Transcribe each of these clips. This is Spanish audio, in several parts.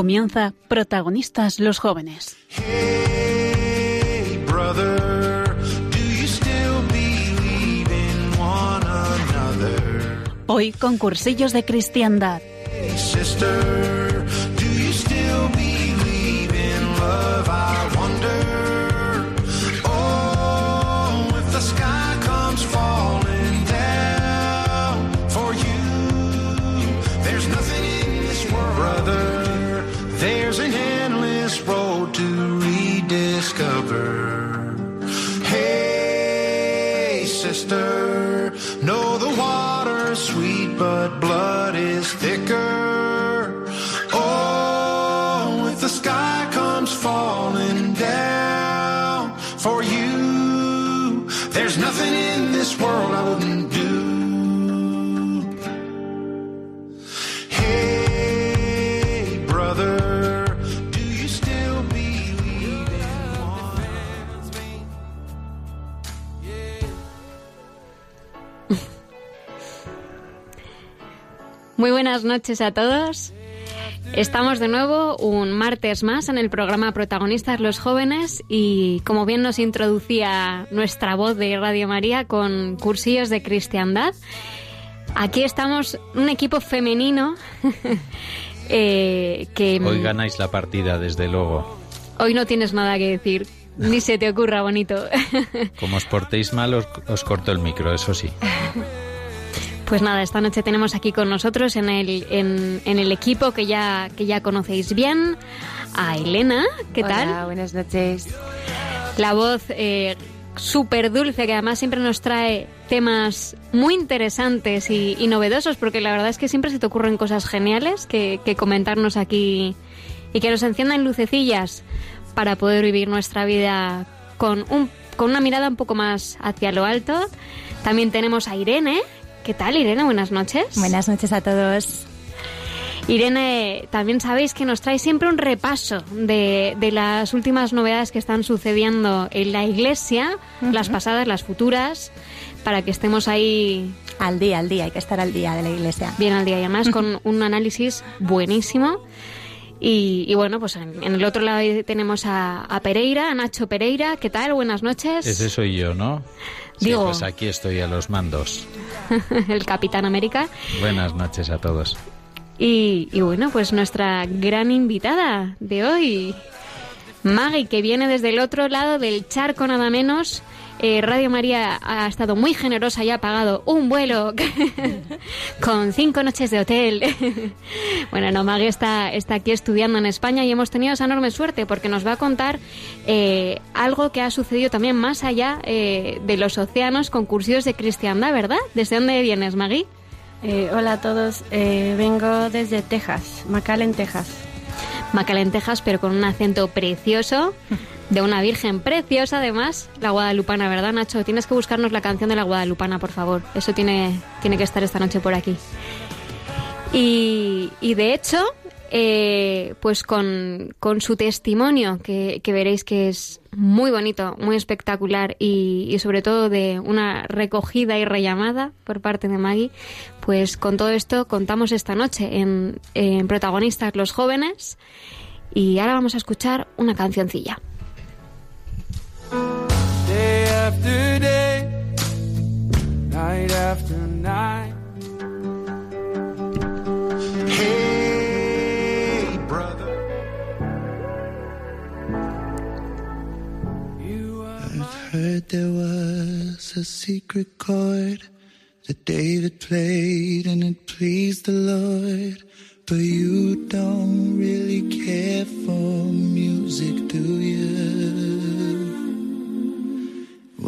Comienza Protagonistas los jóvenes. Hey, brother? Hoy con cursillos de cristiandad. Hey, sister, buenas noches a todos. Estamos de nuevo un martes más en el programa Protagonistas los Jóvenes y como bien nos introducía nuestra voz de Radio María con cursillos de cristiandad, aquí estamos un equipo femenino eh, que Hoy ganáis la partida, desde luego. hoy no tienes nada que decir, ni se te ocurra bonito. Como os portéis mal, os, os corto el micro, eso sí. Pues nada, esta noche tenemos aquí con nosotros en el, en, en el equipo que ya, que ya conocéis bien a Elena. ¿Qué Hola, tal? buenas noches. La voz eh, súper dulce que además siempre nos trae temas muy interesantes y, y novedosos porque la verdad es que siempre se te ocurren cosas geniales que, que comentarnos aquí y que nos enciendan lucecillas para poder vivir nuestra vida con, un, con una mirada un poco más hacia lo alto. También tenemos a Irene. ¿Qué tal, Irene? Buenas noches. Buenas noches a todos. Irene, también sabéis que nos trae siempre un repaso de, de las últimas novedades que están sucediendo en la iglesia, las pasadas, las futuras, para que estemos ahí Al día, al día, hay que estar al día de la iglesia. bien al día y además con un análisis buenísimo. Y, y bueno, pues en, en el otro lado tenemos a, a Pereira, a Nacho Pereira. ¿Qué tal? Buenas noches. Ese soy yo, ¿no? Sí, Digo- pues aquí estoy a los mandos. el Capitán América. Buenas noches a todos. Y, y bueno, pues nuestra gran invitada de hoy, Maggie, que viene desde el otro lado del charco nada menos. Eh, Radio María ha estado muy generosa y ha pagado un vuelo con cinco noches de hotel. bueno, no, Maggie está, está aquí estudiando en España y hemos tenido esa enorme suerte porque nos va a contar eh, algo que ha sucedido también más allá eh, de los océanos con cursillos de cristiandad, ¿verdad? ¿Desde dónde vienes, Maggie? Hola a todos, vengo desde Texas, McAllen, Texas. Macalentejas, pero con un acento precioso, de una virgen preciosa además, la guadalupana, ¿verdad, Nacho? Tienes que buscarnos la canción de la guadalupana, por favor. Eso tiene, tiene que estar esta noche por aquí. Y, de hecho, eh, pues con, con su testimonio, que, veréis que es muy bonito, muy espectacular y, sobre todo de una recogida y rellamada por parte de Maggie, pues con todo esto contamos esta noche en Protagonistas los Jóvenes y ahora vamos a escuchar una cancioncilla. Day after day, night after night. Hey, brother. You are I've heard there was a secret chord that David played and it pleased the Lord. But you don't really care for music, do you?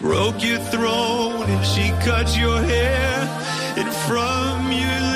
Broke your throne and she cut your hair. And from your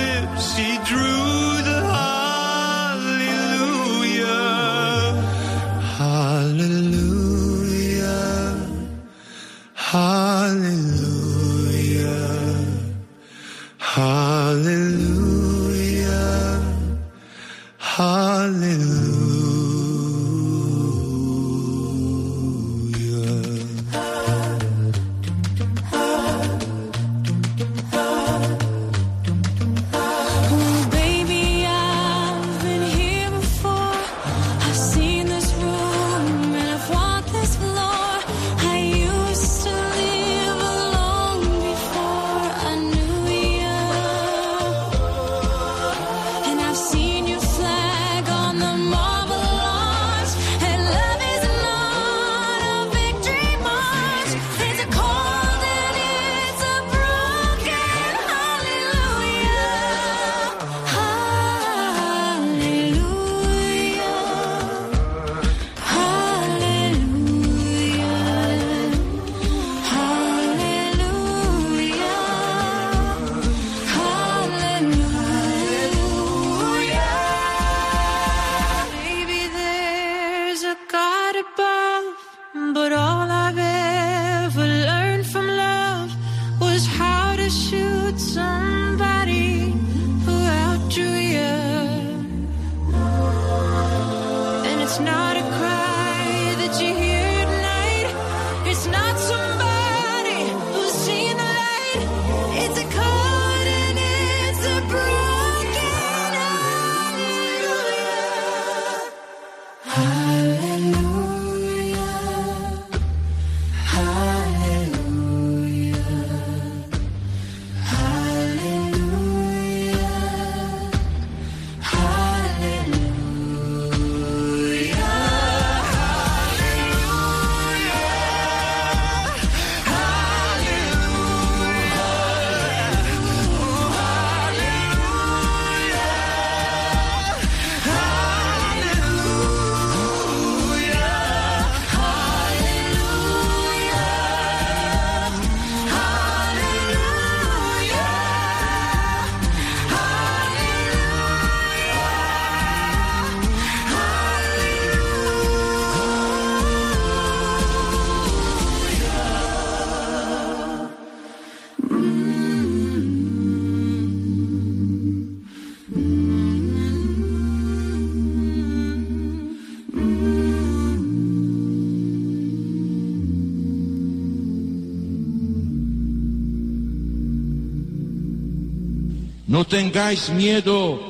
No tengáis miedo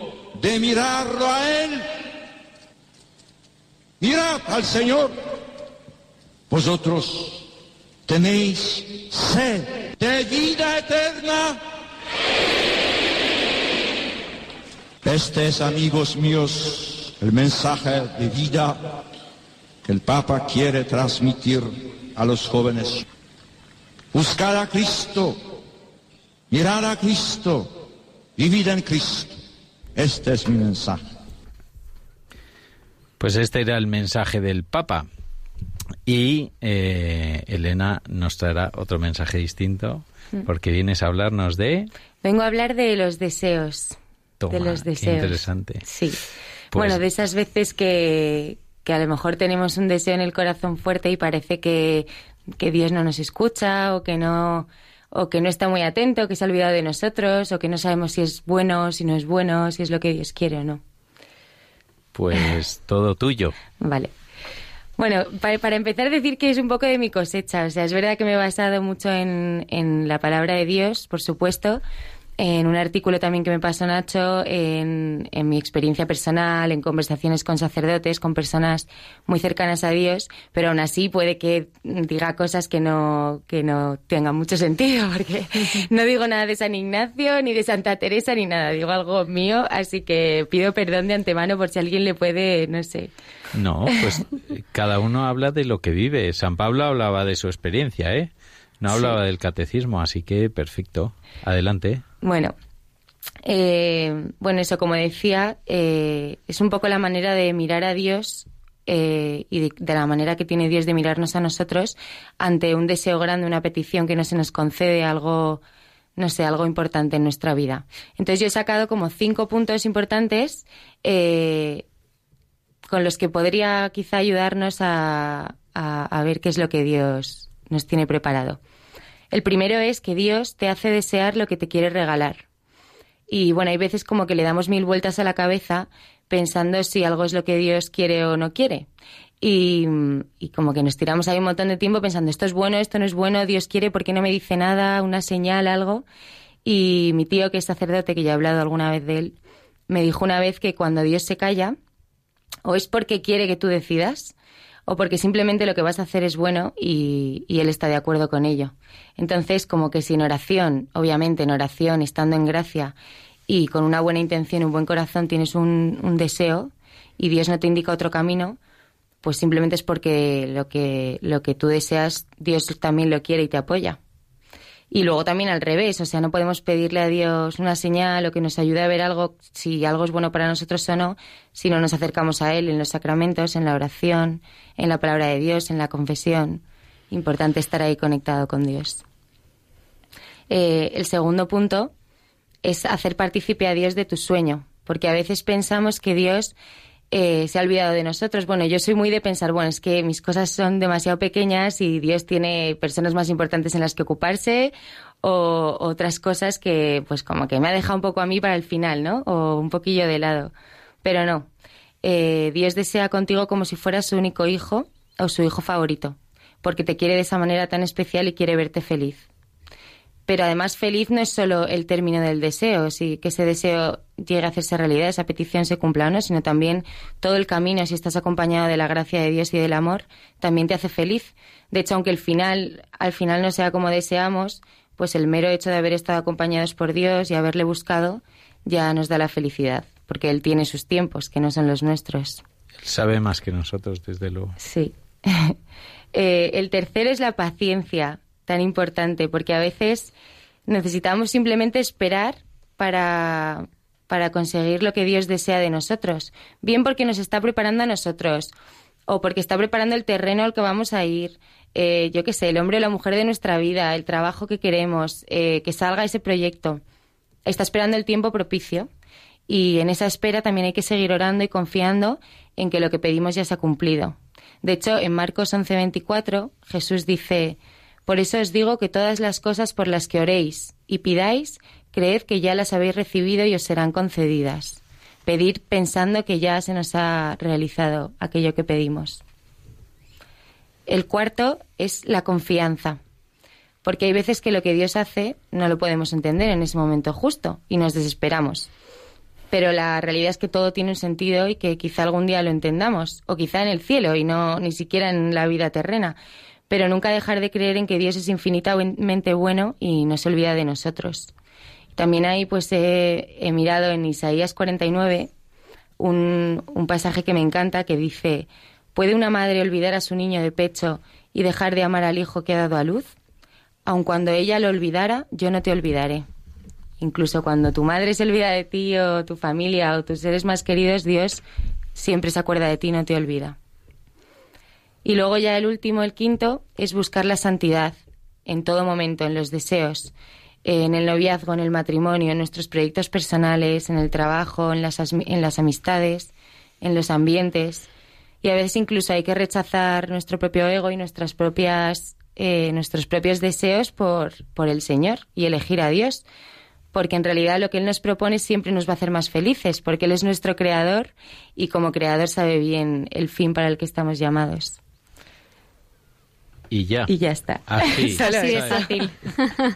de mirarlo a Él. Mirad al Señor. Vosotros tenéis sed de vida eterna. Este es, amigos míos, el mensaje de vida que el Papa quiere transmitir a los jóvenes. Buscar a Cristo, mirar a Cristo, vivir en Cristo. Este es mi mensaje. Pues este era el mensaje del Papa. Y eh, Elena nos traerá otro mensaje distinto, Mm. porque vienes a hablarnos de... Vengo a hablar de los deseos. Toma, de los qué deseos. interesante. Sí. Pues- Bueno, de esas veces que, que a lo mejor tenemos un deseo en el corazón fuerte y parece que, que Dios no nos escucha o que no o que no está muy atento, que se ha olvidado de nosotros o que no sabemos si es bueno, si no es bueno, si es lo que Dios quiere o no. Pues todo tuyo. Vale. Bueno, para, para empezar decir que es un poco de mi cosecha. O sea, es verdad que me he basado mucho en, en la palabra de Dios, por supuesto, en un artículo también que me pasó Nacho, en, en mi experiencia personal, en conversaciones con sacerdotes, con personas muy cercanas a Dios, pero aún así puede que diga cosas que no, que no tengan mucho sentido, porque no digo nada de San Ignacio, ni de Santa Teresa, ni nada, digo algo mío, así que pido perdón de antemano por si alguien le puede, no sé. No, pues cada uno habla de lo que vive. San Pablo hablaba de su experiencia, ¿eh? No hablaba del catecismo, así que perfecto. Adelante. Bueno, eh, bueno, eso como decía, eh, es un poco la manera de mirar a Dios eh, y de, la manera que tiene Dios de mirarnos a nosotros ante un deseo grande, una petición que no se nos concede, algo, no sé, algo importante en nuestra vida. Entonces yo he sacado como cinco puntos importantes eh, con los que podría quizá ayudarnos a ver qué es lo que Dios nos tiene preparado. El primero es que Dios te hace desear lo que te quiere regalar. Y bueno, hay veces como que le damos mil vueltas a la cabeza pensando si algo es lo que Dios quiere o no quiere. Y, y como que nos tiramos ahí un montón de tiempo pensando esto es bueno, esto no es bueno, Dios quiere, ¿por qué no me dice nada, una señal, algo? Y mi tío, que es sacerdote, que ya he hablado alguna vez de él, me dijo una vez que cuando Dios se calla, o es porque quiere que tú decidas, o porque simplemente lo que vas a hacer es bueno y, él está de acuerdo con ello. Entonces, como que si en oración, obviamente en oración, estando en gracia y con una buena intención, un buen corazón, tienes un, un deseo y Dios no te indica otro camino, pues simplemente es porque lo que, lo que tú deseas, Dios también lo quiere y te apoya. Y luego también al revés, o sea, no podemos pedirle a Dios una señal o que nos ayude a ver algo, si algo es bueno para nosotros o no, si no nos acercamos a Él en los sacramentos, en la oración, en la palabra de Dios, en la confesión. Importante estar ahí conectado con Dios. Eh, el segundo punto es hacer partícipe a Dios de tu sueño, porque a veces pensamos que Dios eh, se ha olvidado de nosotros. Bueno, yo soy muy de pensar, bueno, es que mis cosas son demasiado pequeñas y Dios tiene personas más importantes en las que ocuparse o otras cosas que, pues, como que me ha dejado un poco a mí para el final, ¿no? O un poquillo de lado. Pero no. Eh, Dios desea contigo como si fueras su único hijo o su hijo favorito, porque te quiere de esa manera tan especial y quiere verte feliz. Pero además feliz no es solo el término del deseo, si que ese deseo llegue a hacerse realidad, esa petición se cumpla o no, sino también todo el camino, si estás acompañado de la gracia de Dios y del amor, también te hace feliz. De hecho, aunque el final, al final no sea como deseamos, pues el mero hecho de haber estado acompañados por Dios y haberle buscado ya nos da la felicidad, porque Él tiene sus tiempos, que no son los nuestros. Él sabe más que nosotros, desde luego. Sí. eh, el tercero es la paciencia, tan importante, porque a veces necesitamos simplemente esperar para, para conseguir lo que Dios desea de nosotros. Bien porque nos está preparando a nosotros, o porque está preparando el terreno al que vamos a ir, eh, yo qué sé, el hombre o la mujer de nuestra vida, el trabajo que queremos, eh, que salga ese proyecto. Está esperando el tiempo propicio. Y en esa espera también hay que seguir orando y confiando en que lo que pedimos ya se ha cumplido. De hecho, en Marcos 11:24, Jesús dice, por eso os digo que todas las cosas por las que oréis y pidáis, creed que ya las habéis recibido y os serán concedidas. Pedir pensando que ya se nos ha realizado aquello que pedimos. El cuarto es la confianza, porque hay veces que lo que Dios hace no lo podemos entender en ese momento justo y nos desesperamos. Pero la realidad es que todo tiene un sentido y que quizá algún día lo entendamos, o quizá en el cielo y no ni siquiera en la vida terrena pero nunca dejar de creer en que Dios es infinitamente bueno y no se olvida de nosotros. También ahí pues he, mirado en Isaías 49 un, un pasaje que me encanta que dice, ¿puede una madre olvidar a su niño de pecho y dejar de amar al hijo que ha dado a luz? Aun cuando ella lo olvidara, yo no te olvidaré. Incluso cuando tu madre se olvida de ti o tu familia o tus seres más queridos, Dios siempre se acuerda de ti no te olvida. Y luego ya el último, el quinto, es buscar la santidad en todo momento, en los deseos, en el noviazgo, en el matrimonio, en nuestros proyectos personales, en el trabajo, en las, en las amistades, en los ambientes. Y a veces incluso hay que rechazar nuestro propio ego y nuestras propias, eh, nuestros propios deseos por, por el Señor y elegir a Dios. Porque en realidad lo que Él nos propone siempre nos va a hacer más felices, porque Él es nuestro creador y como creador sabe bien el fin para el que estamos llamados. Y ya. Y ya está. Así, Solo Así de eso. fácil.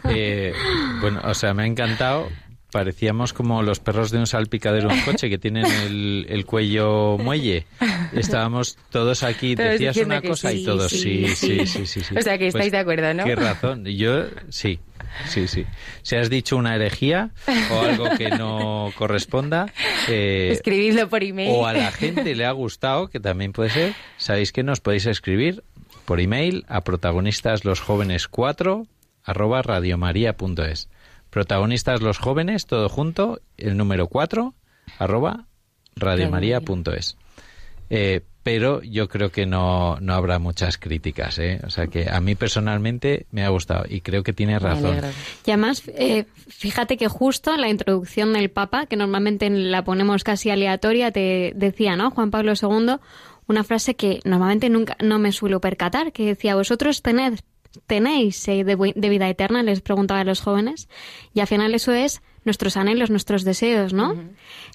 Eh, bueno, o sea, me ha encantado parecíamos como los perros de un salpicadero de un coche que tienen el, el cuello muelle. Estábamos todos aquí, Todos decías una cosa y todos sí, sí, sí, sí. sí, sí, sí. O sea que estáis Pues, de acuerdo, ¿no? Qué razón. Yo sí, sí, sí. Si has dicho una herejía o algo que no corresponda, eh, Escribidlo por email. o a la gente le ha gustado, que también puede ser, sabéis que nos podéis escribir por email a protagonistas los jóvenes 4 arroba radiomaria.es. Protagonistas los jóvenes, todo junto, el número 4 arroba radiomaria.es. Eh, pero yo creo que no, no habrá muchas críticas, ¿eh? O sea que a mí personalmente me ha gustado y creo que tiene razón. Y además, eh, fíjate que justo en la introducción del Papa, que normalmente la ponemos casi aleatoria, te decía, ¿no? Juan Pablo II, una frase que normalmente nunca no me suelo percatar, que decía, vosotros tened, tenéis eh, de, vida eterna, les preguntaba a los jóvenes, y al final eso es nuestros anhelos, nuestros deseos, ¿no?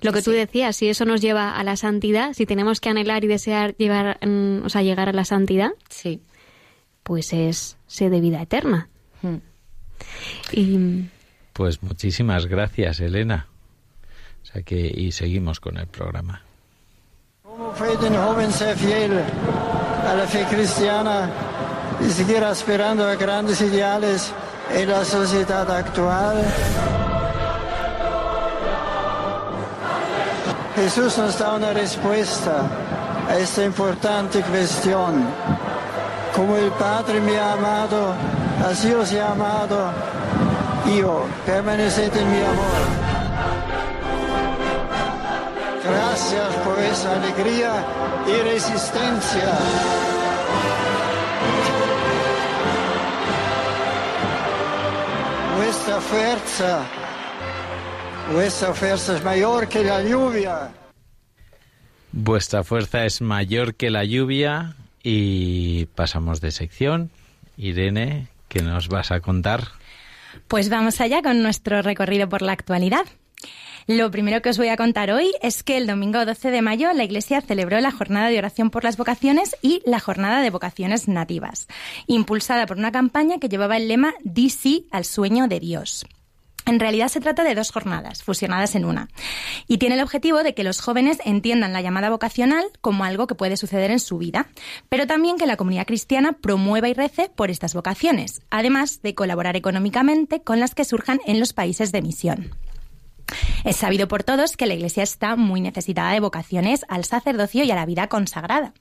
Lo que tú decías, si eso nos lleva a la santidad, si tenemos que anhelar y desear llevar, mm, o sea, llegar a la santidad, sí. pues es sed de vida eterna. Y Pues muchísimas gracias, Elena. O sea que y seguimos con el programa. Como fue de joven ser fiel a la fe cristiana y seguir aspirando a grandes ideales en la sociedad actual. Jesús nos da una respuesta a esta importante cuestión. Como el Padre me ha amado, así os he amado yo. Permaneced en mi amor. Gracias por esa alegría y resistencia. Vuestra fuerza, vuestra fuerza es mayor que la lluvia. Vuestra fuerza es mayor que la lluvia y pasamos de sección. Irene, ¿qué nos vas a contar? Pues vamos allá con nuestro recorrido por la actualidad. Lo primero que os voy a contar hoy es que el domingo 12 de mayo la Iglesia celebró la Jornada de Oración por las Vocaciones y la Jornada de Vocaciones Nativas, impulsada por una campaña que llevaba el lema Di al sueño de Dios. En realidad se trata de dos jornadas, fusionadas en una, y tiene el objetivo de que los jóvenes entiendan la llamada vocacional como algo que puede suceder en su vida, pero también que la comunidad cristiana promueva y rece por estas vocaciones, además de colaborar económicamente con las que surjan en los países de misión. Es sabido por todos que la Iglesia está muy necesitada de vocaciones al sacerdocio y a la vida consagrada.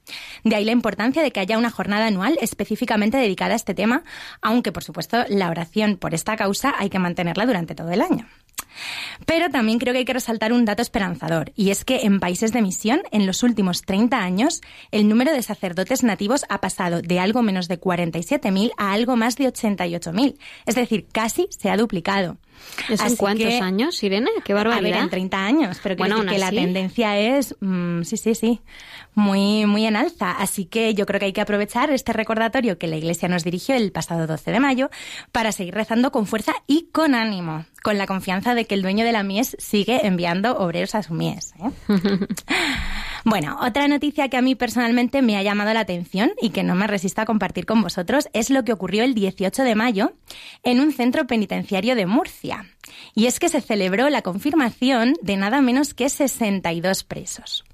De ahí la importancia de que haya una jornada anual específicamente dedicada a este tema, aunque por supuesto la oración por esta causa hay que mantenerla durante todo el año. Pero también creo que hay que resaltar un dato esperanzador, y es que en países de misión, en los últimos 30 años, el número de sacerdotes nativos ha pasado de algo menos de 47.000 a algo más de 88.000. Es decir, casi se ha duplicado. ¿Eso en cuántos que- años, Irene? ¡Qué a ver, barbaridad! en 30 años, pero Bueno, decir que la tendencia es, mm, sí, sí, sí, muy, muy en alza. Así que yo creo que hay que aprovechar este recordatorio que la Iglesia nos dirigió el pasado 12 de mayo para seguir rezando con fuerza y con ánimo, con la confianza de que el dueño de la mies sigue enviando obreros a su mies. ¿eh? Bueno, otra noticia que a mí personalmente me ha llamado la atención y que no me resisto a compartir con vosotros es lo que ocurrió el 18 de mayo en un centro penitenciario de Murcia. Y es que se celebró la confirmación de nada menos que 62 presos.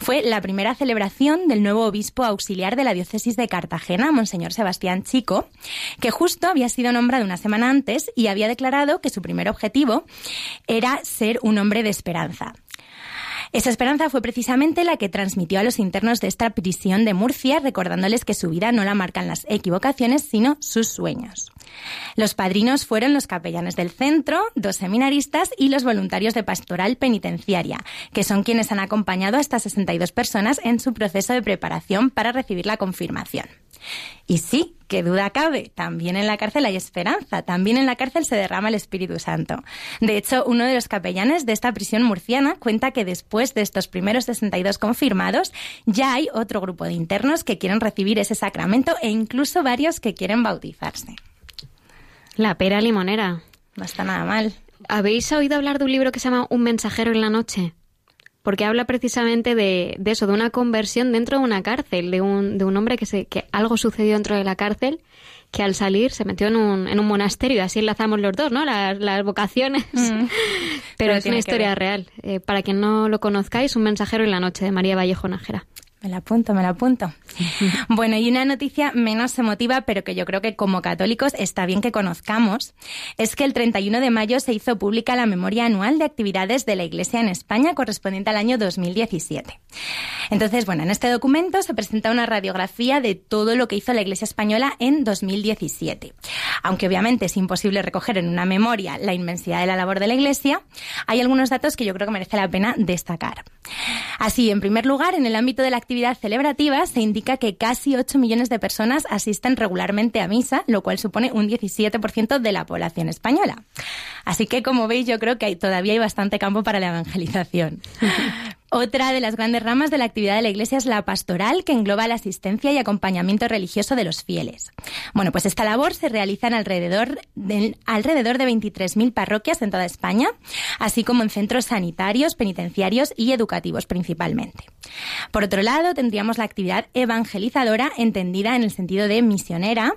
Fue la primera celebración del nuevo obispo auxiliar de la diócesis de Cartagena, Monseñor Sebastián Chico, que justo había sido nombrado una semana antes y había declarado que su primer objetivo era ser un hombre de esperanza. Esa esperanza fue precisamente la que transmitió a los internos de esta prisión de Murcia, recordándoles que su vida no la marcan las equivocaciones, sino sus sueños. Los padrinos fueron los capellanes del centro, dos seminaristas y los voluntarios de pastoral penitenciaria, que son quienes han acompañado a estas 62 personas en su proceso de preparación para recibir la confirmación. Y sí, qué duda cabe, también en la cárcel hay esperanza, también en la cárcel se derrama el Espíritu Santo. De hecho, uno de los capellanes de esta prisión murciana cuenta que después de estos primeros 62 confirmados, ya hay otro grupo de internos que quieren recibir ese sacramento e incluso varios que quieren bautizarse. La pera limonera. No está nada mal. ¿Habéis oído hablar de un libro que se llama Un mensajero en la noche? Porque habla precisamente de, de eso, de una conversión dentro de una cárcel, de un, de un hombre que, se, que algo sucedió dentro de la cárcel que al salir se metió en un, en un monasterio y así enlazamos los dos, ¿no? Las, las vocaciones. Mm. Pero es una historia real. Eh, para quien no lo conozcáis, Un mensajero en la noche de María Vallejo Nájera. Me la apunto, me la apunto. Bueno, y una noticia menos emotiva, pero que yo creo que como católicos está bien que conozcamos, es que el 31 de mayo se hizo pública la memoria anual de actividades de la Iglesia en España correspondiente al año 2017. Entonces, bueno, en este documento se presenta una radiografía de todo lo que hizo la Iglesia española en 2017. Aunque obviamente es imposible recoger en una memoria la inmensidad de la labor de la Iglesia, hay algunos datos que yo creo que merece la pena destacar. Así, en primer lugar, en el ámbito de la actividad celebrativa se indica que casi 8 millones de personas asisten regularmente a misa, lo cual supone un 17% de la población española. Así que, como veis, yo creo que todavía hay bastante campo para la evangelización. Otra de las grandes ramas de la actividad de la Iglesia es la pastoral, que engloba la asistencia y acompañamiento religioso de los fieles. Bueno, pues esta labor se realiza en alrededor de, alrededor de 23.000 parroquias en toda España, así como en centros sanitarios, penitenciarios y educativos principalmente. Por otro lado, tendríamos la actividad evangelizadora, entendida en el sentido de misionera,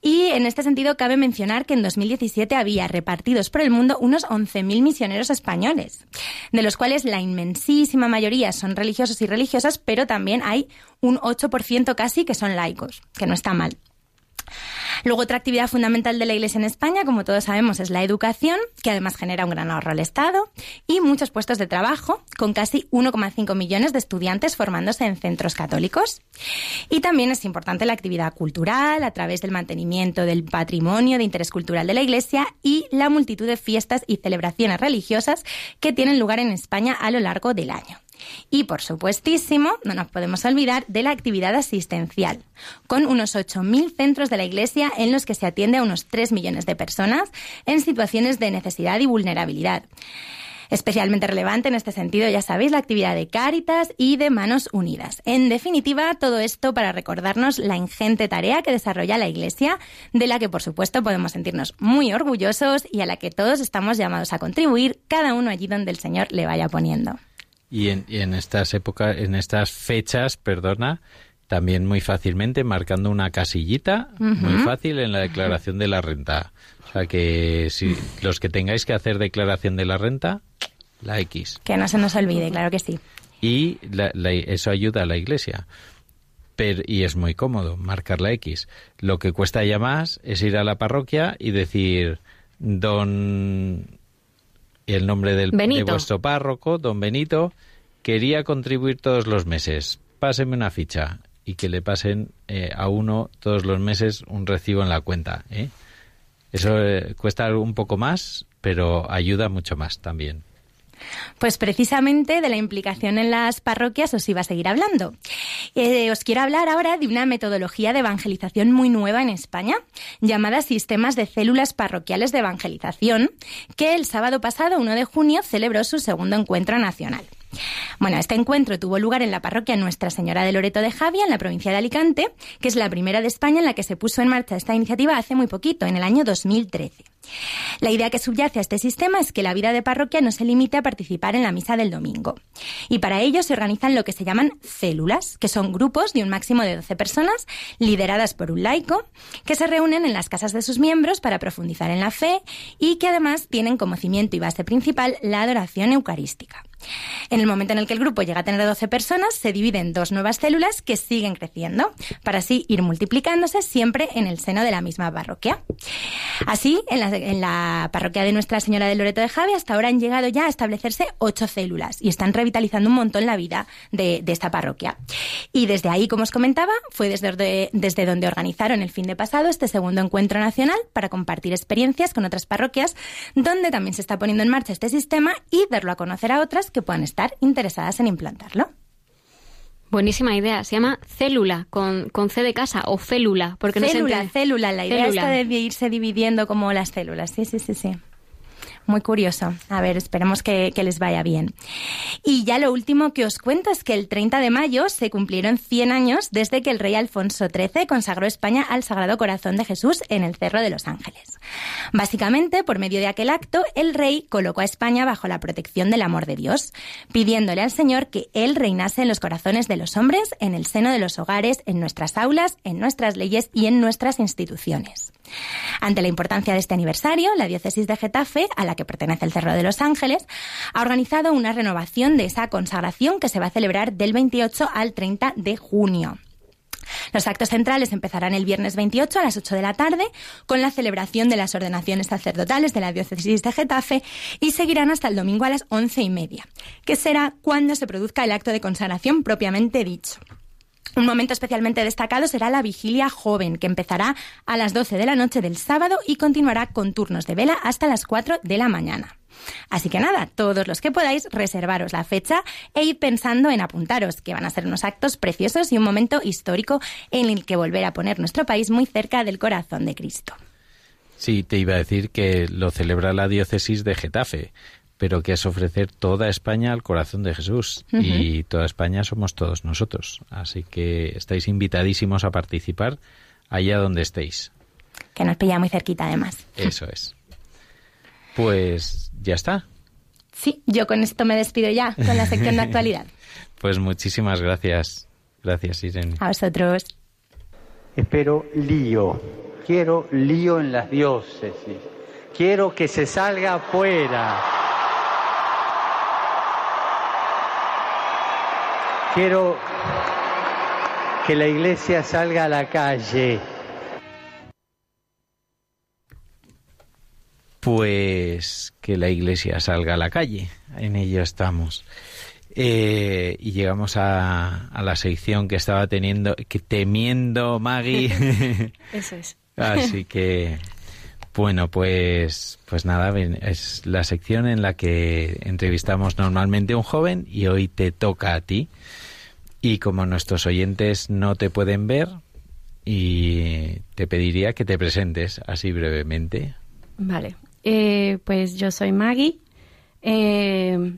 y en este sentido cabe mencionar que en 2017 había repartidos por el mundo unos 11.000 misioneros españoles, de los cuales la inmensísima mayoría son religiosos y religiosas, pero también hay un 8% casi que son laicos, que no está mal. Luego, otra actividad fundamental de la Iglesia en España, como todos sabemos, es la educación, que además genera un gran ahorro al Estado, y muchos puestos de trabajo, con casi 1,5 millones de estudiantes formándose en centros católicos. Y también es importante la actividad cultural, a través del mantenimiento del patrimonio de interés cultural de la Iglesia y la multitud de fiestas y celebraciones religiosas que tienen lugar en España a lo largo del año. Y por supuestísimo, no nos podemos olvidar de la actividad asistencial, con unos 8.000 centros de la Iglesia en los que se atiende a unos 3 millones de personas en situaciones de necesidad y vulnerabilidad. Especialmente relevante en este sentido, ya sabéis, la actividad de Cáritas y de Manos Unidas. En definitiva, todo esto para recordarnos la ingente tarea que desarrolla la Iglesia, de la que por supuesto podemos sentirnos muy orgullosos y a la que todos estamos llamados a contribuir, cada uno allí donde el Señor le vaya poniendo. Y en, y en estas épocas, en estas fechas, perdona, también muy fácilmente marcando una casillita, muy fácil en la declaración de la renta. O sea que si los que tengáis que hacer declaración de la renta, la X. Que no se nos olvide, claro que sí. Y la- la- eso ayuda a la iglesia. Pero, y es muy cómodo marcar la X. Lo que cuesta ya más es ir a la parroquia y decir, don el nombre del, de vuestro párroco, don Benito, quería contribuir todos los meses. Páseme una ficha y que le pasen eh, a uno todos los meses un recibo en la cuenta. ¿eh? Eso eh, cuesta un poco más, pero ayuda mucho más también. Pues precisamente de la implicación en las parroquias os iba a seguir hablando. Eh, os quiero hablar ahora de una metodología de evangelización muy nueva en España, llamada Sistemas de Células Parroquiales de Evangelización, que el sábado pasado, 1 de junio, celebró su segundo encuentro nacional. Bueno, este encuentro tuvo lugar en la parroquia Nuestra Señora de Loreto de Javia, en la provincia de Alicante, que es la primera de España en la que se puso en marcha esta iniciativa hace muy poquito, en el año 2013. La idea que subyace a este sistema es que la vida de parroquia no se limite a participar en la misa del domingo. Y para ello se organizan lo que se llaman células, que son grupos de un máximo de 12 personas, lideradas por un laico, que se reúnen en las casas de sus miembros para profundizar en la fe y que además tienen como cimiento y base principal la adoración eucarística. En el momento en el que el grupo llega a tener 12 personas, se dividen en dos nuevas células que siguen creciendo, para así ir multiplicándose siempre en el seno de la misma parroquia. Así, en la, parroquia de Nuestra Señora del Loreto de Javi, hasta ahora han llegado ya a establecerse ocho células y están revitalizando un montón la vida de, de esta parroquia. Y desde ahí, como os comentaba, fue desde, desde donde organizaron el fin de pasado este segundo encuentro nacional para compartir experiencias con otras parroquias, donde también se está poniendo en marcha este sistema y darlo a conocer a otras que puedan estar interesadas en implantarlo. Buenísima idea. Se llama célula, con, con C de casa, o célula, porque no se célula, célula, la idea Célula. está de irse dividiendo como las células. Sí, sí, sí, sí. Muy curioso. A ver, esperemos que, que les vaya bien. Y ya lo último que os cuento es que el 30 de mayo se cumplieron 100 años desde que el rey Alfonso XIII consagró España al Sagrado Corazón de Jesús en el Cerro de los Ángeles. Básicamente, por medio de aquel acto, el rey colocó a España bajo la protección del amor de Dios, pidiéndole al Señor que Él reinase en los corazones de los hombres, en el seno de los hogares, en nuestras aulas, en nuestras leyes y en nuestras instituciones. Ante la importancia de este aniversario, la diócesis de Getafe, a la que pertenece el Cerro de los Ángeles, ha organizado una renovación de esa consagración que se va a celebrar del 28 al 30 de junio. Los actos centrales empezarán el viernes 28 a las 8 de la tarde con la celebración de las ordenaciones sacerdotales de la diócesis de Getafe y seguirán hasta el domingo a las once y media, que será cuando se produzca el acto de consagración propiamente dicho. Un momento especialmente destacado será la vigilia joven, que empezará a las 12 de la noche del sábado y continuará con turnos de vela hasta las 4 de la mañana. Así que nada, todos los que podáis, reservaros la fecha e ir pensando en apuntaros, que van a ser unos actos preciosos y un momento histórico en el que volver a poner nuestro país muy cerca del corazón de Cristo. Sí, te iba a decir que lo celebra la diócesis de Getafe, pero que es ofrecer toda España al corazón de Jesús. Y toda España somos todos nosotros. Así que estáis invitadísimos a participar allá donde estéis. Que nos pilla muy cerquita además. Eso es. Pues ya está. Sí, yo con esto me despido ya, con la sección de actualidad. Pues muchísimas gracias. Gracias, Irene. A vosotros. Espero lío. Quiero lío en las diócesis. Quiero que se salga afuera. Quiero que la iglesia salga a la calle. Pues que la iglesia salga a la calle. En ello estamos. Eh, y llegamos a, a la sección que estaba teniendo, que temiendo Maggie. Eso es. Así que, bueno, pues, pues nada, es la sección en la que entrevistamos normalmente a un joven y hoy te toca a ti. Y como nuestros oyentes no te pueden ver, y te pediría que te presentes así brevemente. Vale. Eh, pues yo soy Maggie. Eh,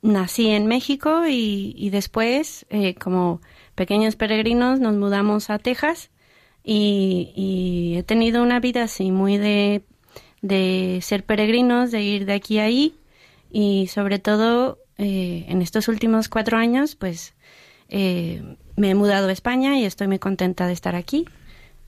nací en México y, y después, eh, como pequeños peregrinos, nos mudamos a Texas y, y he tenido una vida así muy de, de ser peregrinos, de ir de aquí a ahí y sobre todo eh, en estos últimos cuatro años, pues eh, me he mudado a España y estoy muy contenta de estar aquí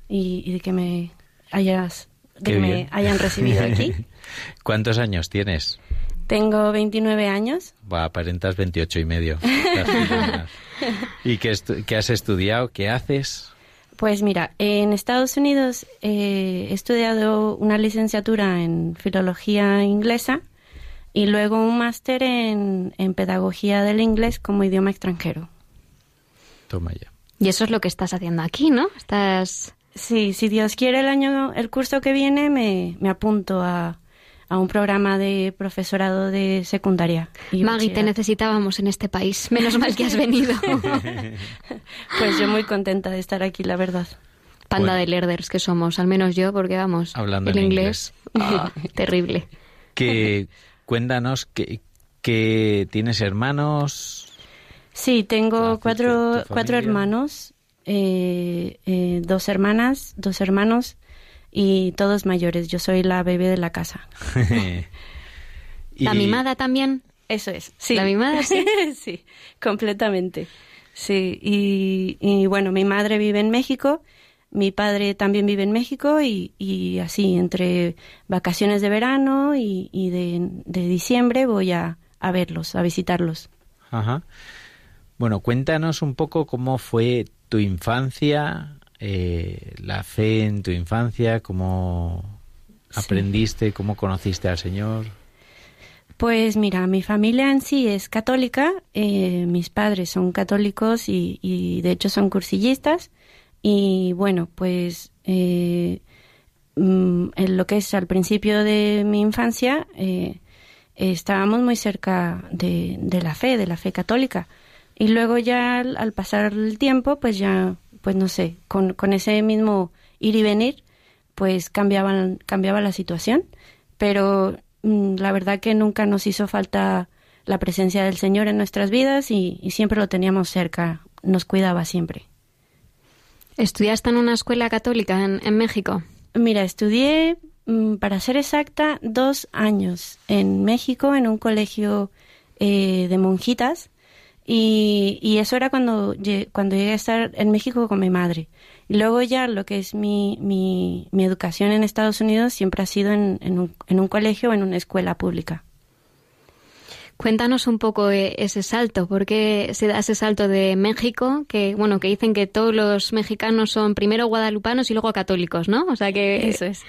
y, y de que me hayas de que me hayan recibido aquí. ¿Cuántos años tienes? Tengo 29 años. Va, aparentas 28 y medio. ¿Y qué, qué has estudiado? ¿Qué haces? Pues mira, en Estados Unidos eh, he estudiado una licenciatura en filología inglesa y luego un máster en, en pedagogía del inglés como idioma extranjero. Toma ya. Y eso es lo que estás haciendo aquí, ¿no? Estás... Sí, si Dios quiere el año, el curso que viene me, me apunto a, a un programa de profesorado de secundaria. y Maggie, te necesitábamos en este país. Menos mal que has venido. Pues yo muy contenta de estar aquí, la verdad. Panda Bueno. de lerders que somos, al menos yo, porque vamos, Hablando el en inglés, Ah. terrible. Que, cuéntanos que, que tienes hermanos. Sí, tengo cuatro, cuatro hermanos, eh, eh, dos hermanas, dos hermanos y todos mayores. Yo soy la bebé de la casa. Y- La mimada también. Eso es, sí. La mimada, sí. sí, completamente. Sí, y, y bueno, mi madre vive en México, mi padre también vive en México y, y así entre vacaciones de verano y, y de, de diciembre voy a, a verlos, a visitarlos. Ajá. Bueno, cuéntanos un poco cómo fue tu infancia, eh, la fe en tu infancia, cómo Sí. aprendiste, cómo conociste al Señor. Pues mira, mi familia en sí es católica, eh, mis padres son católicos y, y de hecho son cursillistas y bueno, pues eh, mm, en lo que es al principio de mi infancia eh, estábamos muy cerca de, de la fe, de la fe católica y luego ya al, al pasar el tiempo pues ya, pues no sé, con, con ese mismo ir y venir pues cambiaban, cambiaba la situación pero mm, la verdad que nunca nos hizo falta la presencia del Señor en nuestras vidas y, y siempre lo teníamos cerca, nos cuidaba siempre. ¿Estudiaste en una escuela católica en, en México? Mira, estudié, mm, para ser exacta, dos años en México en un colegio eh, de monjitas y, y eso era cuando, cuando llegué a estar en México con mi madre. Y luego ya lo que es mi, mi, mi educación en Estados Unidos siempre ha sido en, en, un, en un colegio o en una escuela pública. Cuéntanos un poco eh, ese salto, ¿por qué se da ese salto de México? Que bueno, que dicen que todos los mexicanos son primero guadalupanos y luego católicos, ¿no? O sea que Eso es.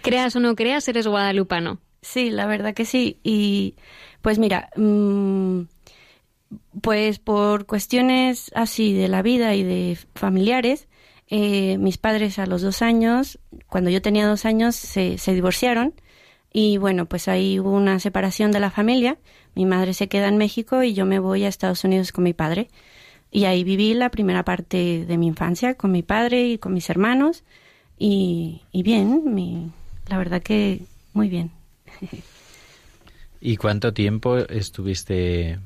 creas o no creas, eres guadalupano. Sí, la verdad que sí. Y pues mira, mm, pues por cuestiones así de la vida y de familiares, eh, mis padres a los dos años, cuando yo tenía dos años, se, se divorciaron y bueno, pues ahí hubo una separación de la familia. Mi madre se queda en México y yo me voy a Estados Unidos con mi padre. Y ahí viví la primera parte de mi infancia con mi padre y con mis hermanos. Y, y bien, mi, la verdad que muy bien. ¿Y cuánto tiempo estuviste,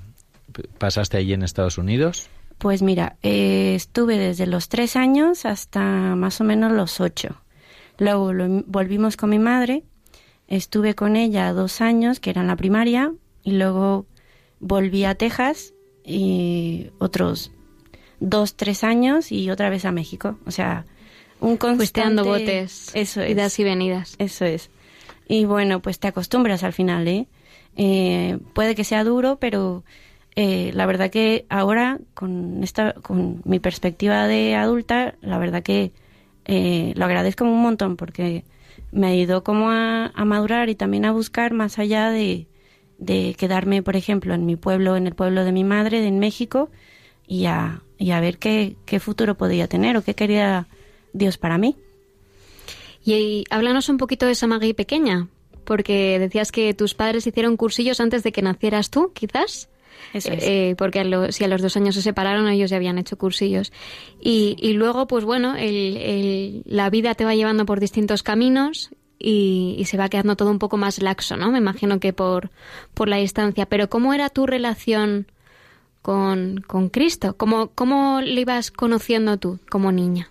pasaste allí en Estados Unidos? Pues mira, eh, estuve desde los tres años hasta más o menos los ocho. Luego lo- volvimos con mi madre, estuve con ella dos años, que era en la primaria, y luego volví a Texas y otros dos, tres años y otra vez a México. O sea, un constante... Botes, Eso es. idas y venidas. Eso es. Y bueno, pues te acostumbras al final, ¿eh? Eh, puede que sea duro, pero eh, la verdad que ahora, con, esta, con mi perspectiva de adulta, la verdad que eh, lo agradezco un montón porque me ayudó como a, a madurar y también a buscar más allá de, de quedarme, por ejemplo, en mi pueblo, en el pueblo de mi madre, en México, y a, y a ver qué, futuro podía tener o qué quería Dios para mí. Y, y háblanos un poquito de esa Maggie pequeña, porque decías que tus padres hicieron cursillos antes de que nacieras tú, quizás. Eso es. Eh, porque a lo- si a los dos años se separaron, ellos ya habían hecho cursillos. Y, y luego, pues bueno, el- el- la vida te va llevando por distintos caminos y, y se va quedando todo un poco más laxo, ¿no? Me imagino que por, por la distancia. Pero ¿cómo era tu relación con, con Cristo? ¿Cómo, ¿Cómo le ibas conociendo tú como niña?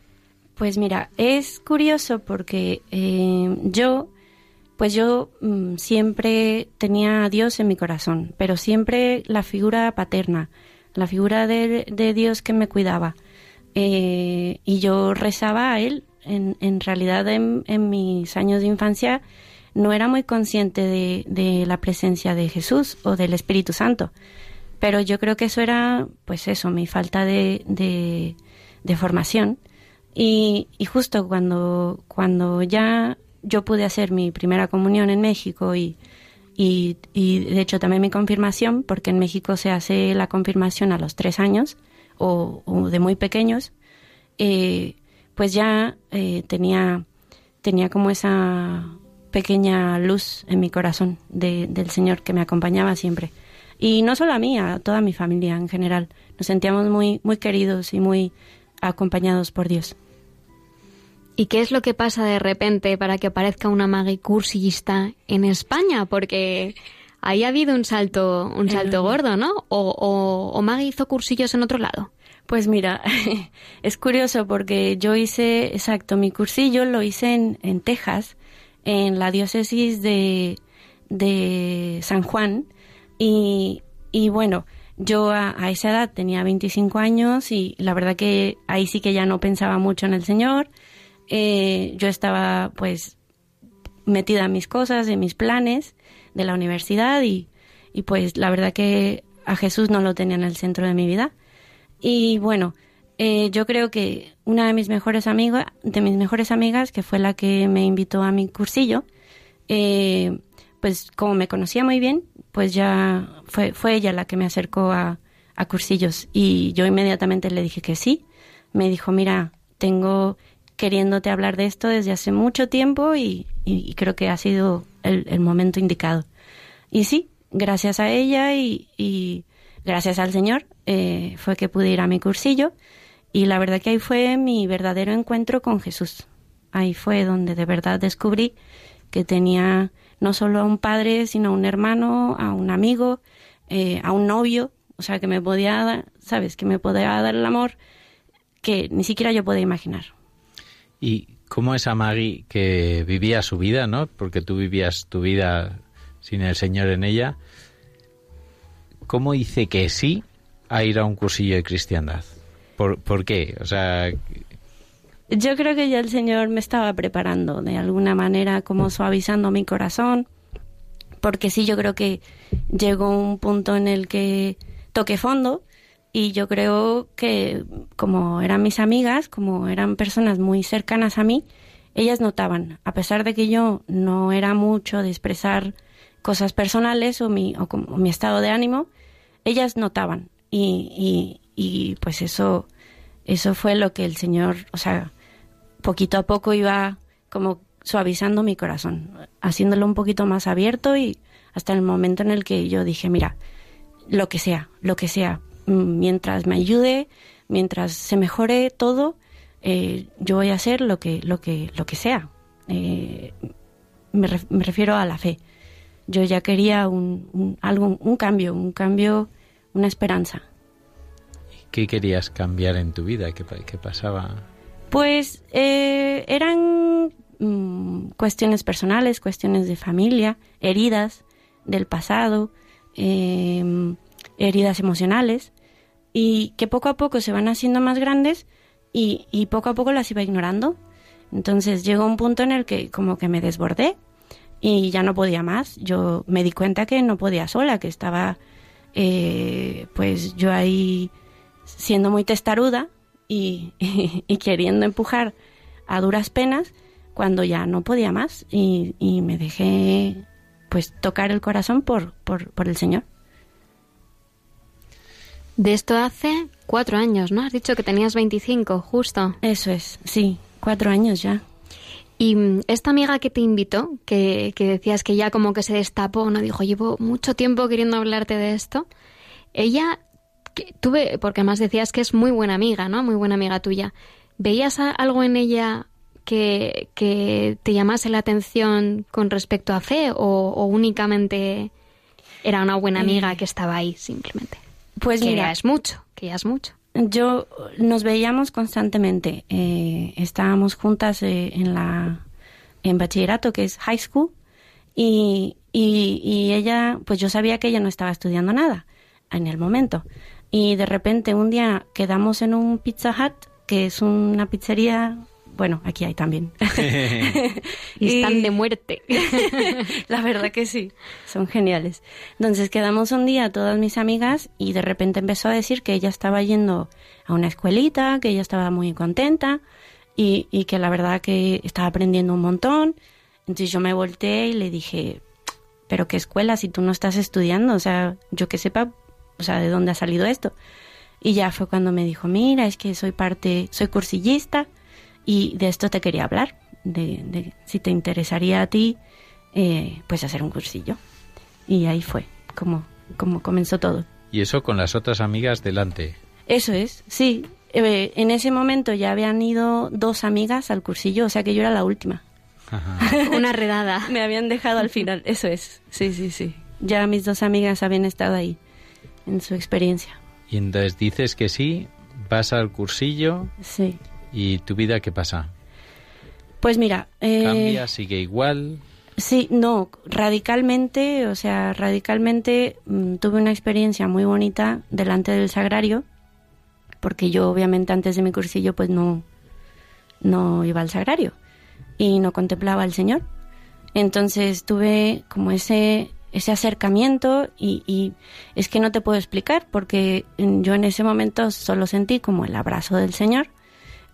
Pues mira, es curioso porque eh, yo, pues yo mm, siempre tenía a Dios en mi corazón, pero siempre la figura paterna, la figura de, Dios que me cuidaba. Eh, y yo rezaba a Él. En, realidad, en, mis años de infancia, no era muy consciente de, la presencia de Jesús o del Espíritu Santo. Pero yo creo que eso era, pues eso, mi falta de formación. Y, y justo cuando, cuando ya yo pude hacer mi primera comunión en México y, y, y de hecho también mi confirmación, porque en México se hace la confirmación a los tres años o, de muy pequeños, eh, pues ya eh, tenía, tenía como esa pequeña luz en mi corazón de- del Señor que me acompañaba siempre. Y no solo a mí, a toda mi familia en general. Nos sentíamos muy, muy queridos y muy acompañados por Dios. ¿Y qué es lo que pasa de repente para que aparezca una Maggie cursillista en España? Porque ahí ha habido un salto, un salto gordo, ¿no? O, o, o Maggie hizo cursillos en otro lado. Pues mira, es curioso porque yo hice, exacto, mi cursillo lo hice en, en Texas, en la diócesis de, de San Juan. Y, y bueno, yo a, a esa edad tenía 25 años y la verdad que ahí sí que ya no pensaba mucho en el Señor. Eh, yo estaba pues metida en mis cosas, en mis planes de la universidad y, y pues la verdad que a Jesús no lo tenía en el centro de mi vida. Y bueno, eh, yo creo que una de mis mejores amigas, de mis mejores amigas, que fue la que me invitó a mi cursillo, eh, pues como me conocía muy bien, pues ya fue, fue ella la que me acercó a, a cursillos y yo inmediatamente le dije que sí. Me dijo, mira, tengo queriéndote hablar de esto desde hace mucho tiempo y, creo que ha sido el, momento indicado. Y sí, gracias a ella y, y gracias al Señor eh, fue que pude ir a mi cursillo y la verdad que ahí fue mi verdadero encuentro con Jesús. Ahí fue donde de verdad descubrí que tenía no solo a un padre, sino a un hermano, a un amigo, eh, a un novio, o sea, que me podía dar, ¿sabes? Que me podía dar el amor que ni siquiera yo podía imaginar. ¿Y cómo es a Maggie que vivía su vida, no? Porque tú vivías tu vida sin el Señor en ella. ¿Cómo dice que sí a ir a un cursillo de cristiandad? ¿Por, por qué? O sea, Yo creo que ya el Señor me estaba preparando de alguna manera, como suavizando mi corazón, porque sí, yo creo que llegó un punto en el que toqué fondo y yo creo que como eran mis amigas, como eran personas muy cercanas a mí, ellas notaban, a pesar de que yo no era mucho de expresar cosas personales o mi, o como mi estado de ánimo, ellas notaban. Y, y, y pues eso, eso fue lo que el Señor, o sea, poquito a poco iba como suavizando mi corazón, haciéndolo un poquito más abierto y hasta el momento en el que yo dije, mira, lo que sea, lo que sea, mientras me ayude, mientras se mejore todo, eh, yo voy a hacer lo que, lo que, lo que sea. Eh, me, ref- me refiero a la fe. Yo ya quería un, un- algo, un cambio, un cambio, una esperanza. ¿qué querías cambiar en tu vida? ¿Qué, qué pasaba? Pues eh, eran mm, cuestiones personales, cuestiones de familia, heridas del pasado, eh, heridas emocionales, y que poco a poco se van haciendo más grandes y, y poco a poco las iba ignorando. Entonces llegó un punto en el que como que me desbordé y ya no podía más. Yo me di cuenta que no podía sola, que estaba eh, pues yo ahí siendo muy testaruda y, y queriendo empujar a duras penas cuando ya no podía más y, y me dejé pues tocar el corazón por, por, por el Señor. De esto hace cuatro años, ¿no? Has dicho que tenías 25, justo. Eso es, sí, cuatro años ya. Y mm, esta amiga que te invitó, que, que decías que ya como que se destapó, ¿no? Dijo, llevo mucho tiempo queriendo hablarte de esto. Ella, que tuve, porque además decías que es muy buena amiga, ¿no? Muy buena amiga tuya. ¿Veías algo en ella que, que te llamase la atención con respecto a fe o, o únicamente era una buena amiga que estaba ahí simplemente? Pues que mira, ya es mucho, que ya es mucho. Yo nos veíamos constantemente. eh, estábamos juntas eh, en la en bachillerato, que es high school, y, y, y ella, pues yo sabía que ella no estaba estudiando nada en el momento. Y de repente un día quedamos en un Pizza Hut, que es una pizzería, bueno, aquí hay también. Y están de muerte. La verdad que sí, son geniales. Entonces quedamos un día todas mis amigas y de repente empezó a decir que ella estaba yendo a una escuelita, que ella estaba muy contenta y, y que la verdad que estaba aprendiendo un montón. Entonces yo me volteé y le dije, pero qué escuela si tú no estás estudiando, o sea, yo que sepa, o sea, de dónde ha salido esto. Y ya fue cuando me dijo, mira, es que soy parte, soy cursillista y de esto te quería hablar, de, de si te interesaría a ti, eh, pues hacer un cursillo. Y ahí fue como, como comenzó todo. Y eso con las otras amigas delante. Eso es, sí. Eh, en ese momento ya habían ido dos amigas al cursillo, o sea que yo era la última. Una redada. Me habían dejado al final, eso es. Sí, sí, sí. Ya mis dos amigas habían estado ahí en su experiencia. Y entonces dices que sí, vas al cursillo Sí. Y tu vida qué pasa? Pues mira, eh, ¿Cambia? ¿Sigue igual? Sí, no, radicalmente, o sea, radicalmente mm, tuve una experiencia muy bonita delante del sagrario, porque yo obviamente antes de mi cursillo pues no, no iba al sagrario y no contemplaba al Señor. Entonces tuve como ese, ese acercamiento y, y es que no te puedo explicar porque mm, yo en ese momento solo sentí como el abrazo del Señor,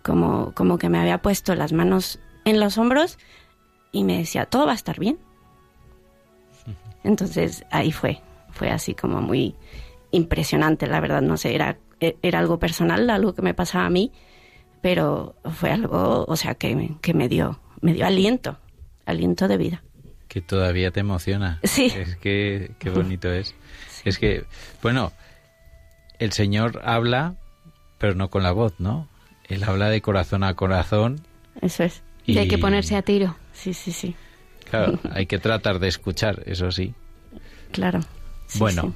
como, como que me había puesto las manos en los hombros y me decía, todo va a estar bien. Entonces ahí fue, fue así como muy impresionante, la verdad, no sé, era, e- era algo personal, algo que me pasaba a mí, pero fue algo, o sea, que, me- que me dio, me dio aliento, aliento de vida. Que todavía te emociona. Sí. Es que qué bonito es. Es que, bueno, el Señor habla, pero no con la voz, ¿no? Él habla de corazón a corazón. Eso es. Y hay que ponerse a tiro. Sí, sí, sí. Claro, hay que tratar de escuchar, eso sí. Claro. Sí, bueno,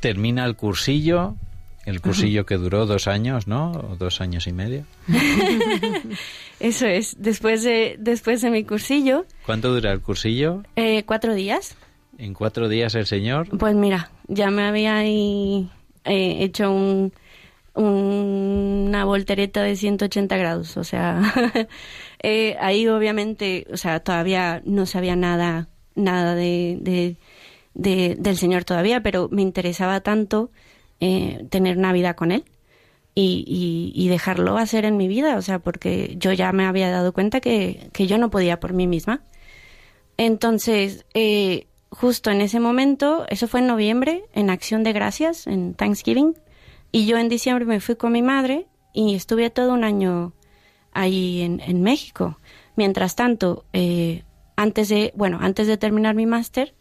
termina el cursillo, el cursillo que duró dos años, ¿no? O dos años y medio. Eso es. Después de, después de mi cursillo, ¿Cuánto dura el cursillo? eh, cuatro días, En cuatro días el señor. pues mira, ya me había ahí, eh, hecho un- una voltereta de 180 grados. O sea, eh, ahí obviamente, o sea, todavía no sabía nada, nada de, de- de- del Señor todavía, pero me interesaba tanto eh, tener una vida con Él. y, y- y dejarlo hacer en mi vida, o sea, porque yo ya me había dado cuenta que, que yo no podía por mí misma. Entonces, eh, justo en ese momento, eso fue en noviembre, en Acción de Gracias, en Thanksgiving, y yo en diciembre me fui con mi madre y estuve todo un año ahí en, en México. Mientras tanto, eh, antes de, bueno, antes de terminar mi máster,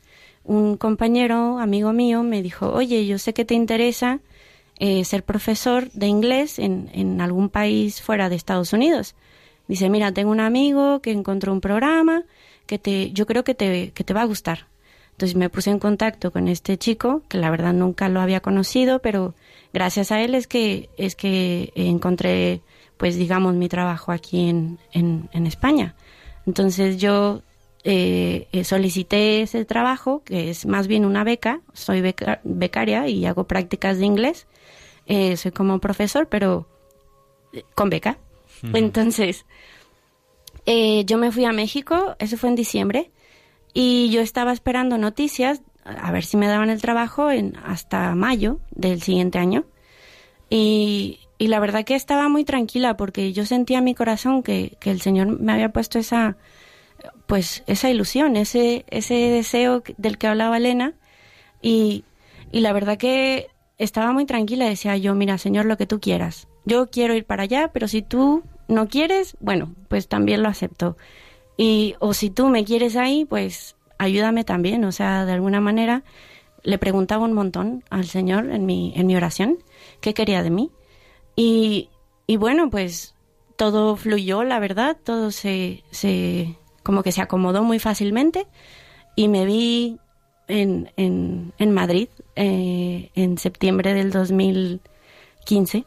un compañero, amigo mío, me dijo, oye, yo sé que te interesa eh, ser profesor de inglés en, en algún país fuera de Estados Unidos. Dice, mira, tengo un amigo que encontró un programa que te, yo creo que te, que te va a gustar. Entonces me puse en contacto con este chico, que la verdad nunca lo había conocido, pero gracias a él es que, es que encontré, pues digamos, mi trabajo aquí en, en, en España. Entonces yo eh, eh, solicité ese trabajo, que es más bien una beca, soy beca- becaria y hago prácticas de inglés, Eh, soy como profesor, pero con beca. Entonces, eh, yo me fui a México, eso fue en diciembre, y yo estaba esperando noticias, a ver si me daban el trabajo en, hasta mayo del siguiente año. Y, y la verdad que estaba muy tranquila porque yo sentía en mi corazón que, que el Señor me había puesto esa, pues, esa ilusión, ese, ese deseo del que hablaba Elena. Y, y la verdad que estaba muy tranquila, decía yo, mira, Señor, lo que tú quieras. Yo quiero ir para allá, pero si tú no quieres, bueno, pues también lo acepto. Y, o si tú me quieres ahí, pues ayúdame también. O sea, de alguna manera le preguntaba un montón al Señor en mi, en mi oración qué quería de mí. Y, y bueno, pues todo fluyó, la verdad, todo se, se, como que se acomodó muy fácilmente y me vi en, en, en Madrid eh, en septiembre del 2015.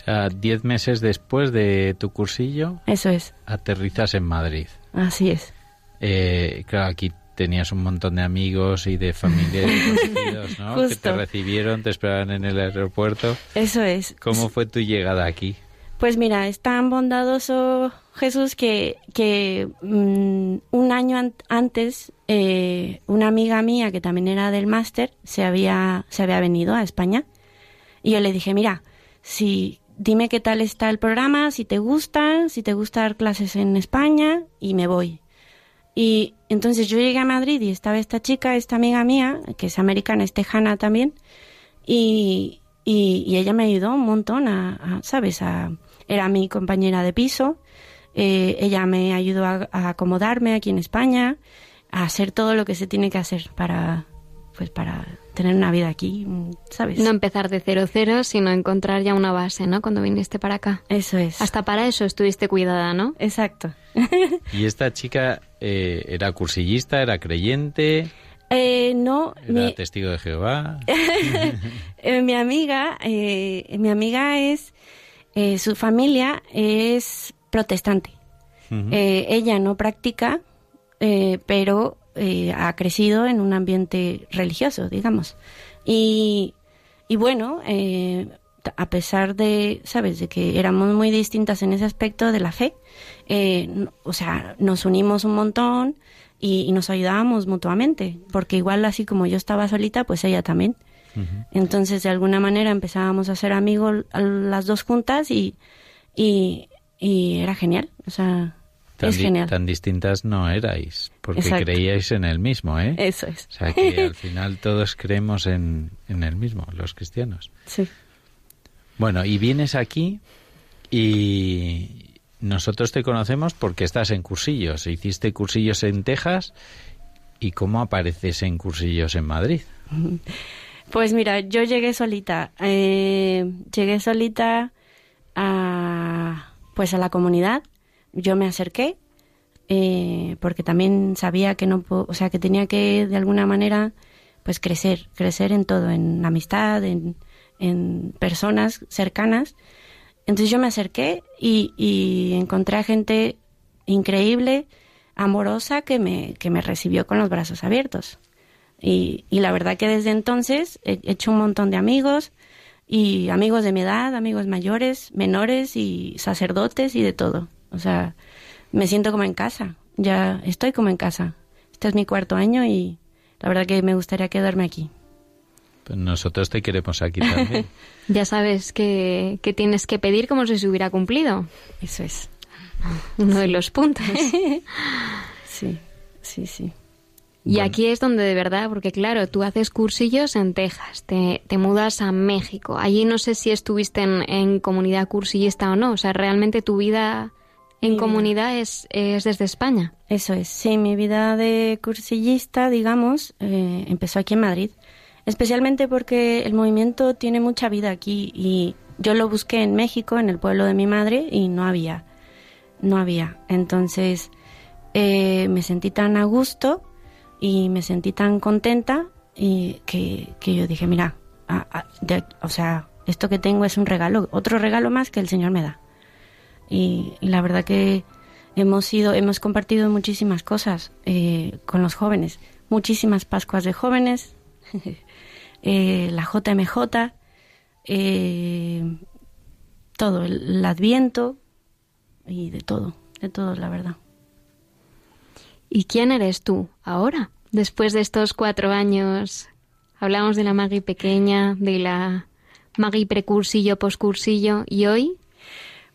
O sea, diez meses después de tu cursillo, Eso es, aterrizas en Madrid. así es. Eh, claro, aquí tenías un montón de amigos y de familia y conocidos, ¿no? Que te recibieron, te esperaban en el aeropuerto. Eso es. ¿Cómo fue tu llegada aquí? Pues mira, es tan bondadoso Jesús que, que mm, un año an- antes eh, una amiga mía que también era del máster se había, se había venido a España y yo le dije, mira, si dime qué tal está el programa, si te gusta, si te gusta dar clases en España y me voy. Y entonces yo llegué a Madrid y estaba esta chica, esta amiga mía, que es americana, es tejana también, y, y, ella me ayudó un montón a, a, ¿sabes? A, era mi compañera de piso, eh, ella me ayudó a, a acomodarme aquí en España, a hacer todo lo que se tiene que hacer para, pues para tener una vida aquí, ¿sabes? No empezar de cero cero, sino encontrar ya una base, ¿no? Cuando viniste para acá. Eso es. Hasta para eso estuviste cuidada, ¿no? Exacto. ¿Y esta chica eh, era cursillista, era creyente, Eh, no, era mi, testigo de Jehová? eh, mi amiga, eh, mi amiga es, eh, su familia es protestante. Eh, ella no practica, eh, pero eh, ha crecido en un ambiente religioso, digamos. Y, y bueno, eh, a pesar de, ¿sabes?, de que éramos muy distintas en ese aspecto de la fe, eh, o sea, nos unimos un montón y, y nos ayudábamos mutuamente, porque igual así como yo estaba solita, pues ella también. Entonces, de alguna manera empezábamos a ser amigos las dos juntas y, y, y era genial. O sea, Tan, es genial. tan distintas no erais, porque Exacto. creíais en el mismo, ¿eh? Eso es. O sea que al final todos creemos en, en el mismo, los cristianos. Sí. Bueno, y vienes aquí y nosotros te conocemos porque estás en cursillos. Hiciste cursillos en Texas y cómo apareces en cursillos en Madrid. Pues mira, yo llegué solita. eh, llegué solita a, pues a la comunidad. Yo me acerqué. eh, porque también sabía que no, o sea, que tenía que de alguna manera, pues crecer, crecer en todo, en amistad, en, en personas cercanas. Entonces yo me acerqué y, y encontré a gente increíble, amorosa, que me, que me recibió con los brazos abiertos. Y, y la verdad que desde entonces he hecho un montón de amigos y amigos de mi edad, amigos mayores, menores y sacerdotes y de todo. O sea, me siento como en casa, ya estoy como en casa. Este es mi cuarto año y la verdad que me gustaría quedarme aquí. Pues nosotros te queremos aquí también. Ya sabes que, que tienes que pedir como si se hubiera cumplido. Eso es. Uno de los puntos. sí, sí, sí. Y aquí es donde de verdad, porque claro, tú haces cursillos en Texas, te, te mudas a México. Allí no sé si estuviste en, en comunidad cursillista o no. O sea, realmente tu vida en Mi comunidad es, es desde España. Eso es, sí, mi vida de cursillista, digamos, eh, empezó aquí en Madrid, especialmente porque el movimiento tiene mucha vida aquí y yo lo busqué en México, en el pueblo de mi madre, y no había, no había. Entonces eh, me sentí tan a gusto y me sentí tan contenta y que, que yo dije, mira, a- a- de- o sea, esto que tengo es un regalo, otro regalo más que el Señor me da. Y, la verdad que hemos sido, hemos compartido muchísimas cosas eh, con los jóvenes, muchísimas Pascuas de jóvenes, eh, la JMJ, eh, todo, el, el Adviento y de todo, de todo, la verdad. ¿Y quién eres tú ahora? Después de estos cuatro años, hablamos de la Maggie pequeña, de la Maggie precursillo, poscursillo, ¿y hoy?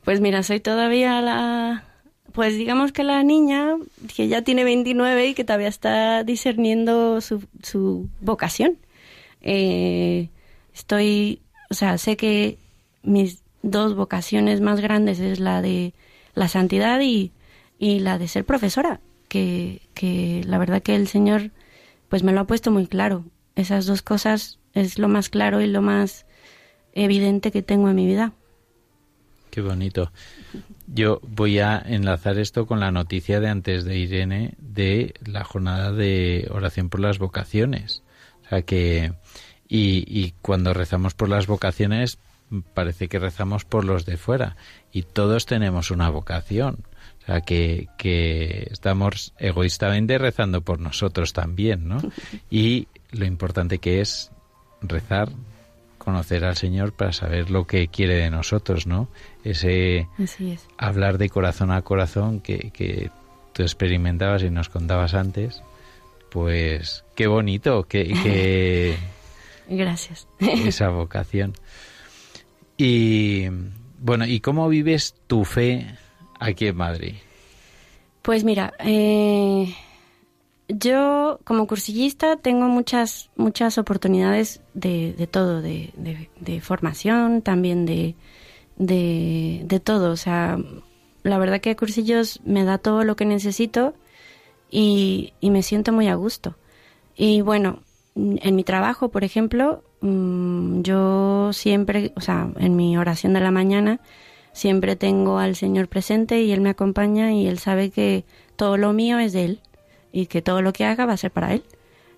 Pues mira, soy todavía la, pues digamos que la niña que ya tiene 29 y que todavía está discerniendo su, su vocación. Eh, estoy, o sea, sé que mis dos vocaciones más grandes es la de la santidad y, y la de ser profesora, que, que la verdad que el Señor pues me lo ha puesto muy claro. Esas dos cosas es lo más claro y lo más evidente que tengo en mi vida. Qué bonito. Yo voy a enlazar esto con la noticia de antes de Irene de la jornada de oración por las vocaciones. O sea que y, y cuando rezamos por las vocaciones parece que rezamos por los de fuera y todos tenemos una vocación. O sea que, que estamos egoístamente rezando por nosotros también, ¿no? Y lo importante que es rezar conocer al Señor para saber lo que quiere de nosotros, ¿no? Ese es. hablar de corazón a corazón que, que tú experimentabas y nos contabas antes, pues qué bonito que, que Gracias. esa vocación. Y bueno, ¿y cómo vives tu fe aquí en Madrid? Pues mira, eh, yo como cursillista tengo muchas muchas oportunidades de, de todo, de, de- formación, también de, de, de todo. O sea, la verdad que Cursillos me da todo lo que necesito y, y me siento muy a gusto. Y bueno, en mi trabajo, por ejemplo, mm, yo siempre, o sea, en mi oración de la mañana, siempre tengo al Señor presente y Él me acompaña y Él sabe que todo lo mío es de Él y que todo lo que haga va a ser para Él.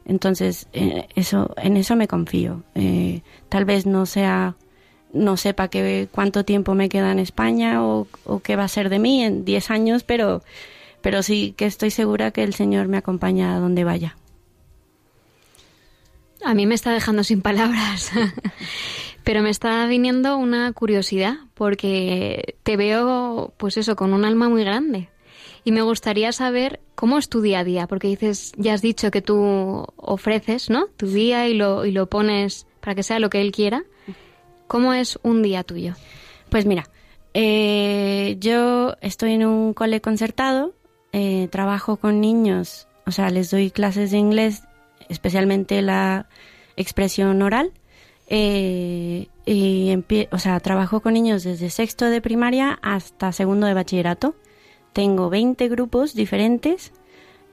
Entonces, eh, eso, en eso me confío. Eh, tal vez no sea, no sepa que, cuánto tiempo me queda en España o, qué va a ser de mí en 10 años, pero, pero sí que estoy segura que el Señor me acompaña a donde vaya. A mí me está dejando sin palabras. Pero me está viniendo una curiosidad, porque te veo, pues eso, con un alma muy grande. Y me gustaría saber cómo es tu día a día, porque dices, ya has dicho que tú ofreces, ¿no? Tu día y lo, y lo pones para que sea lo que él quiera. ¿Cómo es un día tuyo? Pues mira, eh, yo estoy en un cole concertado, eh, trabajo con niños, o sea, les doy clases de inglés, especialmente la expresión oral. eh, y o sea, trabajo con niños desde sexto de primaria hasta segundo de bachillerato. Tengo 20 grupos diferentes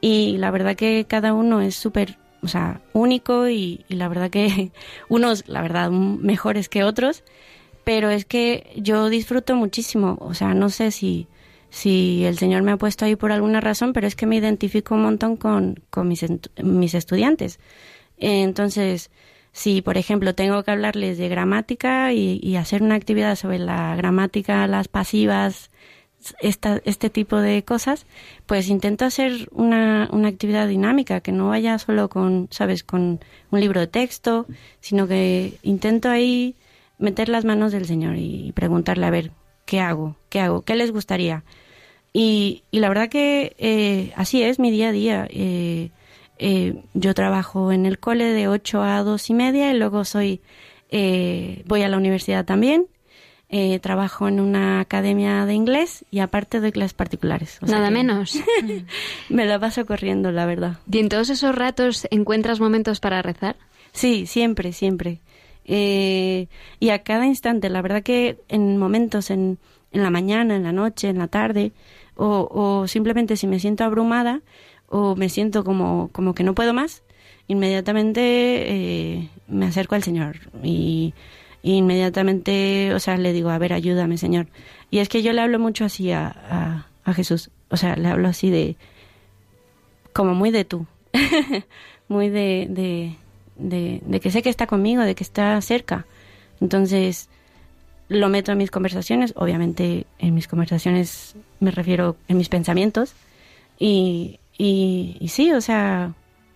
y la verdad que cada uno es súper, o sea, único y, la verdad que unos, la verdad, mejores que otros, pero es que yo disfruto muchísimo, o sea, no sé si, si el Señor me ha puesto ahí por alguna razón, pero es que me identifico un montón con, con mis, mis estudiantes. Entonces, si por ejemplo tengo que hablarles de gramática y hacer una actividad sobre la gramática, las pasivas, esta, este tipo de cosas, pues intento hacer una, una actividad dinámica, que no vaya solo con, sabes, con un libro de texto, sino que intento ahí meter las manos del Señor y preguntarle, a ver, ¿qué hago? ¿Qué hago? ¿Qué les gustaría? Y, y la verdad que eh, así es mi día a día. Eh, eh, yo trabajo en el cole de 8 a 2 y media y luego soy, eh, voy a la universidad también. Eh, trabajo en una academia de inglés y aparte doy clases particulares. O Nada menos. Me la paso corriendo, la verdad. ¿Y en todos esos ratos encuentras momentos para rezar? Sí, siempre, siempre. Eh, y a cada instante, la verdad que en momentos, en, en la mañana, en la noche, en la tarde, o, o simplemente si me siento abrumada o me siento como, como que no puedo más, inmediatamente eh, me acerco al Señor y, inmediatamente, o sea, le digo, a ver, ayúdame, Señor. Y es que yo le hablo mucho así a, a, Jesús, o sea, le hablo así de, como muy de tú, muy de, de, de, de que sé que está conmigo, de que está cerca. Entonces, lo meto en mis conversaciones, obviamente en mis conversaciones me refiero en mis pensamientos, y, y, y sí, o sea,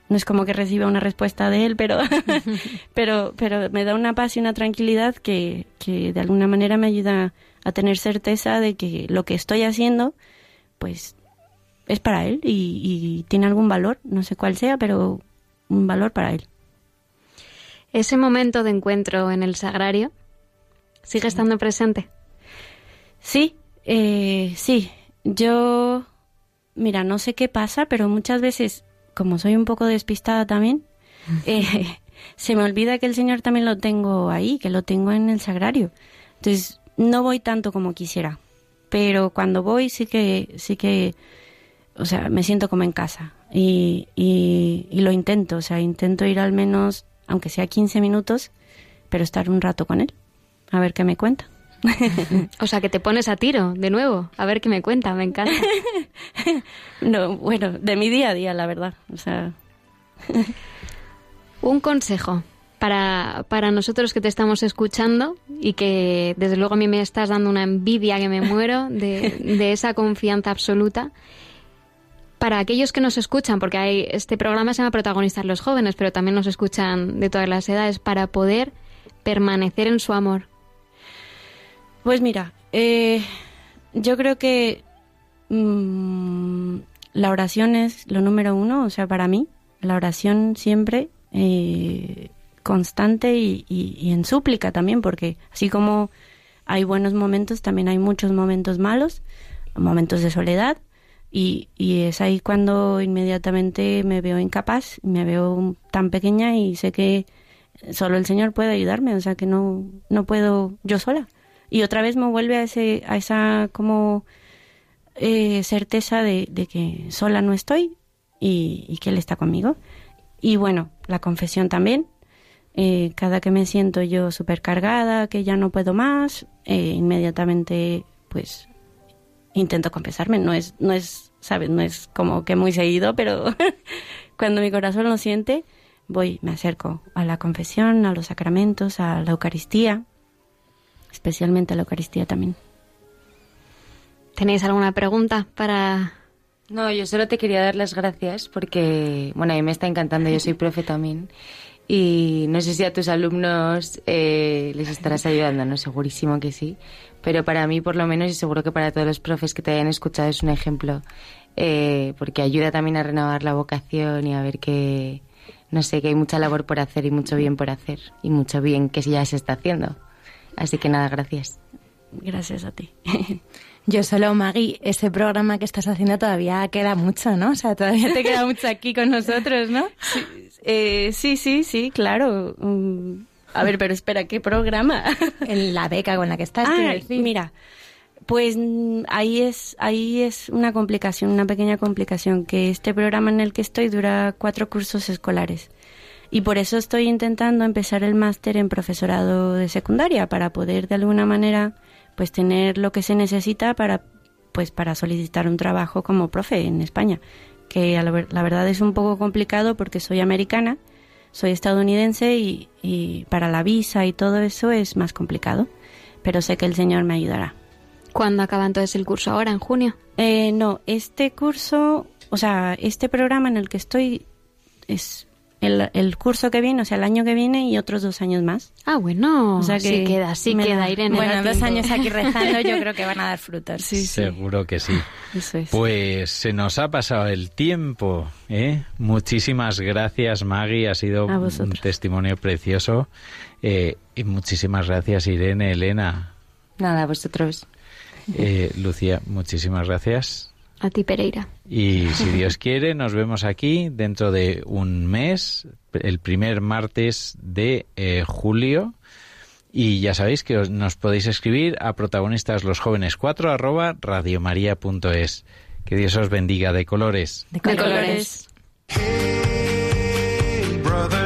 no es como que reciba una respuesta de él, pero, pero, pero me da una paz y una tranquilidad que, que de alguna manera me ayuda a tener certeza de que lo que estoy haciendo, pues es para él y, y tiene algún valor, no sé cuál sea, pero un valor para él. Ese momento de encuentro en el sagrario sigue estando presente. Sí, eh, sí. Yo, mira, no sé qué pasa, pero muchas veces, como soy un poco despistada también, eh, se me olvida que el Señor también lo tengo ahí, que lo tengo en el sagrario. Entonces, no voy tanto como quisiera, pero cuando voy sí que, sí que, o sea, me siento como en casa y, y, y lo intento, o sea, intento ir al menos, aunque sea 15 minutos, pero estar un rato con él, a ver qué me cuenta. O sea, que te pones a tiro de nuevo, a ver qué me cuenta, me encanta. No, bueno, de mi día a día, la verdad. O sea, Un consejo para, para nosotros que te estamos escuchando y que desde luego a mí me estás dando una envidia que me muero de, de esa confianza absoluta. Para aquellos que nos escuchan, porque hay, este programa se llama Protagonistas los jóvenes, pero también nos escuchan de todas las edades, para poder permanecer en su amor. Pues mira, eh, yo creo que mm, la oración es lo número uno, o sea, para mí, la oración siempre eh, constante y, en súplica también, porque así como hay buenos momentos, también hay muchos momentos malos, momentos de soledad, y, y es ahí cuando inmediatamente me veo incapaz, me veo tan pequeña y sé que solo el Señor puede ayudarme, o sea que no, no puedo yo sola. Y otra vez me vuelve a, esa como eh, certeza de, que sola no estoy y, y que Él está conmigo. Y bueno, la confesión también. Eh, cada que me siento yo supercargada, que ya no puedo más, eh, inmediatamente pues intento confesarme. No es, no es, ¿sabes? No es como que muy seguido, pero cuando mi corazón lo siente, voy, me acerco a la confesión, a los sacramentos, a la Eucaristía, especialmente a la Eucaristía también. ¿Tenéis alguna pregunta para No, yo solo te quería dar las gracias porque, bueno, a mí me está encantando, yo soy profe también. Y no sé si a tus alumnos eh, les estarás ayudando, ¿no? Segurísimo que sí. Pero para mí, por lo menos, y seguro que para todos los profes que te hayan escuchado, es un ejemplo. eh, porque ayuda también a renovar la vocación y a ver que, no sé, que hay mucha labor por hacer y mucho bien por hacer. Y mucho bien que ya se está haciendo. Así que nada, gracias. Gracias a ti. Yo solo, Maggie, ese programa que estás haciendo todavía queda mucho, ¿no? O sea, todavía te queda mucho aquí con nosotros, ¿no? Eh, sí, sí, sí, claro. Mm, a ver, pero espera, ¿qué programa? En la beca con la que estás, Ah, decir. mira, pues mm, ahí es, ahí es una complicación, una pequeña complicación, que este programa en el que estoy dura cuatro cursos escolares. Y por eso estoy intentando empezar el máster en profesorado de secundaria, para poder de alguna manera pues tener lo que se necesita para pues para solicitar un trabajo como profe en España, que la verdad es un poco complicado porque soy americana, soy estadounidense y, y para la visa y todo eso es más complicado, pero sé que el Señor me ayudará. ¿Cuándo acaba entonces el curso? ¿Ahora, en junio? Eh, no, este curso, o sea, este programa en el que estoy es el, el curso que viene, o sea, el año que viene y otros dos años más. Ah, bueno, O sea sí que queda, sí queda, da- Irene. Bueno, dos años aquí rezando yo creo que van a dar frutos. Seguro que sí. Eso es. Pues se nos ha pasado el tiempo. ¿eh? Muchísimas gracias, Maggie. Ha sido A un testimonio precioso. Eh, y muchísimas gracias, Irene, Elena. Nada, vosotros. Eh, Lucía, muchísimas gracias. A ti, Pereira. Y si Dios quiere, nos vemos aquí dentro de un mes, el primer martes de eh, julio. Y ya sabéis que os- nos podéis escribir a protagonistas los jóvenes 4 arroba radiomaria.es. Que Dios os bendiga de colores. De colores. Hey, brother,